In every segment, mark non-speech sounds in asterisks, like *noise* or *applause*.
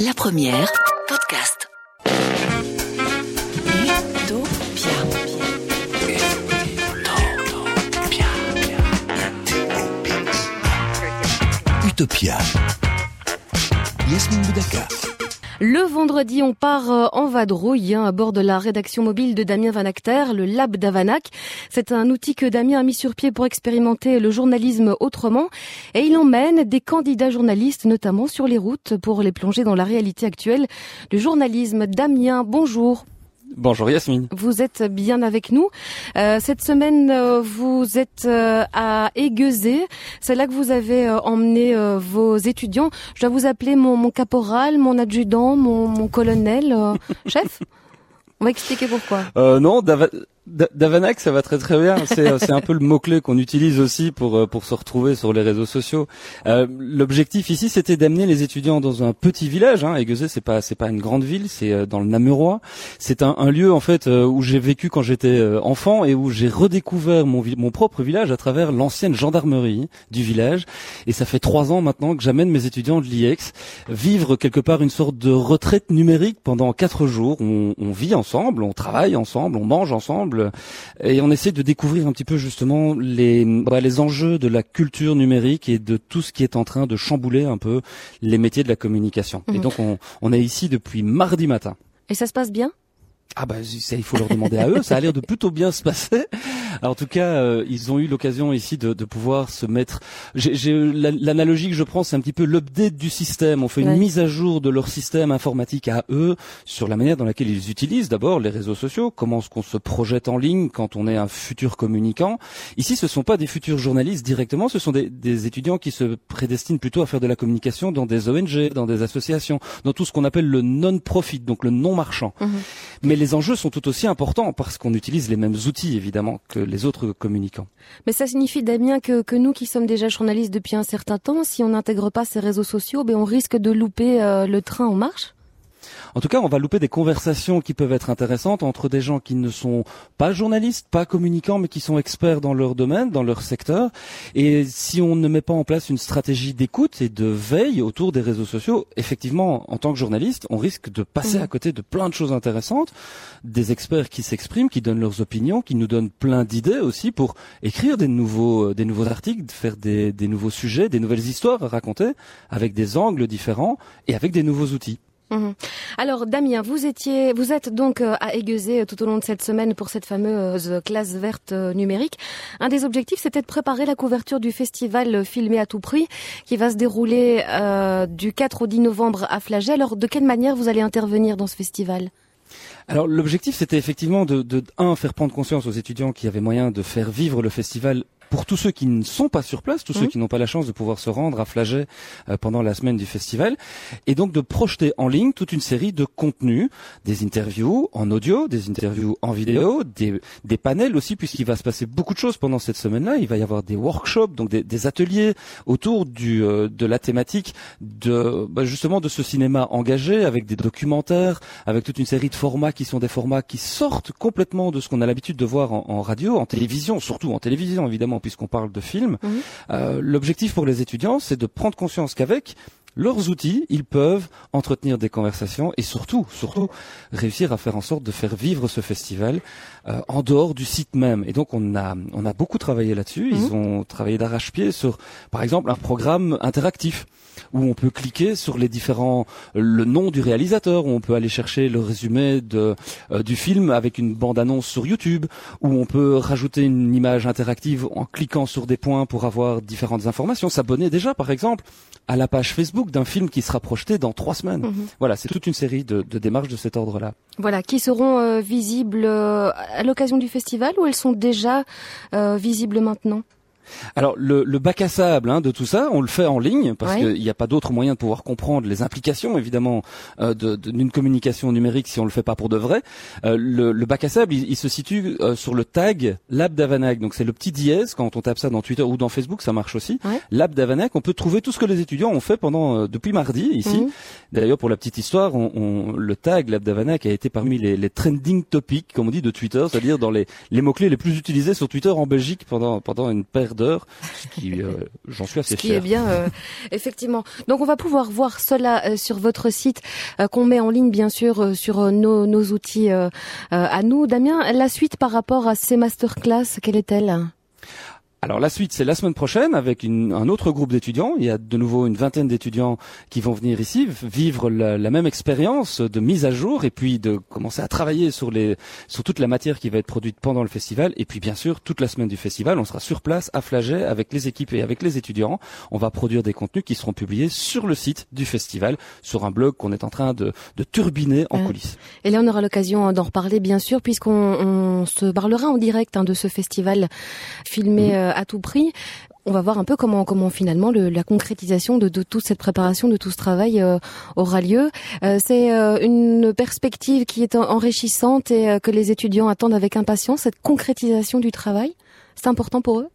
La première, podcast. Utopia. Utopia. Yasmine Boudaka. Le vendredi, on part euh, en vadrouille hein, à bord de la rédaction mobile de Damien Van Acter, le Lab d'Avanac. C'est un outil que Damien a mis sur pied pour expérimenter le journalisme autrement. Et il emmène des candidats journalistes, notamment sur les routes, pour les plonger dans la réalité actuelle du journalisme. Damien, bonjour. Bonjour Yasmine. Vous êtes bien avec nous. Euh, cette semaine, euh, vous êtes euh, à Aiguezé. C'est là que vous avez euh, emmené euh, vos étudiants. Je dois vous appeler mon, mon caporal, mon adjudant, mon, mon colonel, euh, *laughs* chef On va expliquer pourquoi. Euh, non, Dava- Da- Davanac, ça va très très bien. C'est euh, un peu le mot clé qu'on utilise aussi pour euh, pour se retrouver sur les réseaux sociaux. Euh, L'objectif ici, c'était d'amener les étudiants dans un petit village. Hein. Aiguezé, c'est pas pas une grande ville, c'est dans le Namurois. C'est un, lieu en fait où j'ai vécu quand j'étais enfant et où j'ai redécouvert mon propre village à travers l'ancienne gendarmerie du village. Et ça fait trois ans maintenant que j'amène mes étudiants de l'IEX vivre quelque part une sorte de retraite numérique pendant quatre jours. On vit ensemble, on travaille ensemble, on mange ensemble et on essaie de découvrir un petit peu justement les, bah, les enjeux de la culture numérique et de tout ce qui est en train de chambouler un peu les métiers de la communication. Et Mhm. donc on, on est ici depuis mardi matin. Et ça se passe bien? Ah bah ça, il faut leur demander à eux. Ça a l'air de plutôt bien se passer. Alors, en tout cas, euh, ils ont eu l'occasion ici de, de pouvoir se mettre. J'ai, l'analogie que je prends, c'est un petit peu l'update du système. On fait Ouais. une mise à jour de leur système informatique à eux sur la manière dans laquelle ils utilisent d'abord les réseaux sociaux. Comment est-ce qu'on se projette en ligne quand on est un futur communicant. Ici, ce sont pas des futurs journalistes directement. Ce sont des, des étudiants qui se prédestinent plutôt à faire de la communication dans des ONG, dans des associations, dans tout ce qu'on appelle le non-profit, donc le non-marchand. Mais les enjeux sont tout aussi importants parce qu'on utilise les mêmes outils évidemment que les autres communicants. Mais ça signifie, Damien, que, que nous qui sommes déjà journalistes depuis un certain temps, si on n'intègre pas ces réseaux sociaux, ben on risque de louper euh, le train en marche? En tout cas, on va louper des conversations qui peuvent être intéressantes entre des gens qui ne sont pas journalistes, pas communicants, mais qui sont experts dans leur domaine, dans leur secteur. Et si on ne met pas en place une stratégie d'écoute et de veille autour des réseaux sociaux, effectivement, en tant que journaliste, on risque de passer Mhm. à côté de plein de choses intéressantes, des experts qui s'expriment, qui donnent leurs opinions, qui nous donnent plein d'idées aussi pour écrire des nouveaux, euh, des nouveaux articles, faire des, des nouveaux sujets, des nouvelles histoires à raconter, avec des angles différents et avec des nouveaux outils. Mhm. Alors Damien, vous étiez, vous êtes donc euh, à Aiguezé euh, tout au long de cette semaine pour cette fameuse classe verte euh, numérique. Un des objectifs, c'était de préparer la couverture du festival euh, Filmé à tout prix, qui va se dérouler euh, du 4 au 10 novembre à Flagey. Alors de quelle manière vous allez intervenir dans ce festival? Alors l'objectif c'était effectivement de, de un faire prendre conscience aux étudiants qu'il y avait moyen de faire vivre le festival pour tous ceux qui ne sont pas sur place, tous ceux Mhm. qui n'ont pas la chance de pouvoir se rendre à Flagey euh, pendant la semaine du festival, et donc de projeter en ligne toute une série de contenus, des interviews en audio, des interviews en vidéo, des, des panels aussi, puisqu'il va se passer beaucoup de choses pendant cette semaine-là. Il va y avoir des workshops, donc des, des ateliers autour du, euh, de la thématique de bah, justement de ce cinéma engagé, avec des documentaires, avec toute une série de formats qui sont des formats qui sortent complètement de ce qu'on a l'habitude de voir en, en radio, en télévision, surtout en télévision évidemment, puisqu'on parle de films. Mhm. Euh, L'objectif pour les étudiants, c'est de prendre conscience qu'avec leurs outils, ils peuvent entretenir des conversations et surtout, surtout, réussir à faire en sorte de faire vivre ce festival euh, en dehors du site même. Et donc, on a, on a beaucoup travaillé là-dessus. Ils ont travaillé d'arrache-pied sur, par exemple, un programme interactif où on peut cliquer sur les différents, le nom du réalisateur, où on peut aller chercher le résumé de, euh, du film avec une bande-annonce sur YouTube, où on peut rajouter une image interactive en cliquant sur des points pour avoir différentes informations. S'abonner déjà, par exemple, à la page Facebook d'un film qui sera projeté dans trois semaines. Mhm. Voilà, c'est toute une série de, de démarches de cet ordre-là. Voilà, qui seront euh, visibles euh, à l'occasion du festival ou elles sont déjà euh, visibles maintenant? Alors le, le bac à sable hein, de tout ça, on le fait en ligne parce Ouais. qu'il n'y a pas d'autre moyen de pouvoir comprendre les implications évidemment euh, d'une communication numérique si on le fait pas pour de vrai. Euh, le, le bac à sable, il, il se situe euh, sur le tag Lab d'Avanac. Donc c'est le petit dièse quand on tape ça dans Twitter ou dans Facebook, ça marche aussi. Ouais. Lab d'Avanac, on peut trouver tout ce que les étudiants ont fait pendant euh, depuis mardi ici. Mhm. D'ailleurs pour la petite histoire, on, on- le tag Lab d'Avanac a été parmi les, les trending topics comme on dit de Twitter, c'est-à-dire dans les, les mots clés les plus utilisés sur Twitter en Belgique pendant pendant une paire d'heure, ce qui, euh, j'en suis assez Ce qui fier. est bien, euh, effectivement. Donc on va pouvoir voir cela euh, sur votre site euh, qu'on met en ligne, bien sûr, euh, sur nos, nos outils euh, euh, à nous. Damien, la suite par rapport à ces masterclass, quelle est-elle? Alors la suite, c'est la semaine prochaine avec une- un autre groupe d'étudiants. Il y a de nouveau une vingtaine d'étudiants qui vont venir ici vivre la, la même expérience de mise à jour et puis de commencer à travailler sur les sur toute la matière qui va être produite pendant le festival. Et puis bien sûr, toute la semaine du festival, on sera sur place à Flaget avec les équipes et avec les étudiants. On va produire des contenus qui seront publiés sur le site du festival, sur un blog qu'on est en train de, de turbiner en Ouais. coulisses. Et là, on aura l'occasion d'en reparler, bien sûr, puisqu'on on se parlera en direct hein, de ce festival filmé euh, à tout prix. On va voir un peu comment, comment finalement le- la concrétisation de, de toute cette préparation, de tout ce travail euh, aura lieu. Euh, C'est euh, une perspective qui est en- enrichissante et euh, que les étudiants attendent avec impatience, cette concrétisation du travail. C'est important pour eux?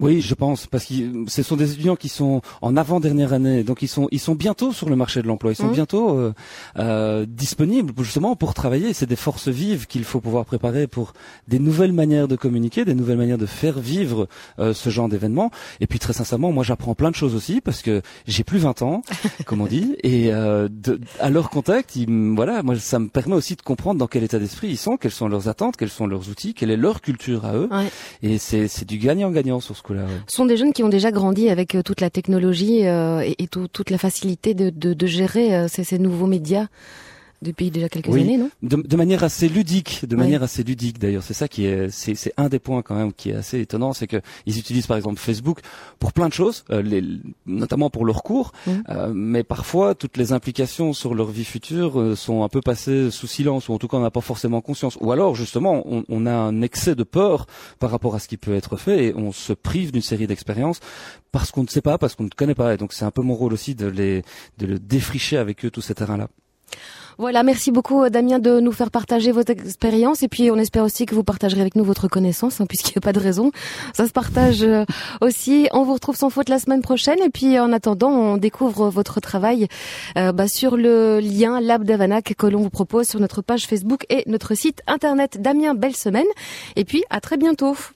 Oui, je pense, parce que ce sont des étudiants qui sont en avant-dernière année, donc ils sont ils sont bientôt sur le marché de l'emploi, ils sont Mhm. bientôt euh, euh, disponibles justement pour travailler. C'est des forces vives qu'il faut pouvoir préparer pour des nouvelles manières de communiquer, des nouvelles manières de faire vivre euh, ce genre d'événement. Et puis très sincèrement, moi j'apprends plein de choses aussi parce que j'ai plus 20 ans, *laughs* comme on dit, et euh, de, à leur contact, ils voilà, moi ça me permet aussi de comprendre dans quel état d'esprit ils sont, quelles sont leurs attentes, quels sont leurs outils, quelle est leur culture à eux. Ouais. Et c'est c'est du gagnant-gagnant sur ce Ce sont des jeunes qui ont déjà grandi avec euh, toute la technologie euh, et, et tout- toute la facilité de, gérer euh, ces nouveaux médias depuis déjà quelques Oui. années, non? De, de manière assez ludique, de Ouais. manière assez ludique d'ailleurs. C'est ça qui est, c'est, c'est un des points quand même qui est assez étonnant, c'est que ils utilisent par exemple Facebook pour plein de choses, euh, les, notamment pour leurs cours, Mhm. euh, mais parfois toutes les implications sur leur vie future euh, sont un peu passées sous silence ou en tout cas on n'a pas forcément conscience. Ou alors justement on, on a un excès de peur par rapport à ce qui peut être fait et on se prive d'une série d'expériences parce qu'on ne sait pas, parce qu'on ne connaît pas. Et donc c'est un peu mon rôle aussi de les, de le défricher avec eux tout ces terrains-là. Voilà, merci beaucoup euh, Damien de nous faire partager votre expérience et puis on espère aussi que vous partagerez avec nous votre connaissance hein, puisqu'il n'y a pas de raison. Ça se partage euh, aussi. On vous retrouve sans faute la semaine prochaine et puis en attendant on découvre votre travail euh, bah, sur le lien Lab d'Avanac que l'on vous propose sur notre page Facebook et notre site internet. Damien, belle semaine et puis à très bientôt.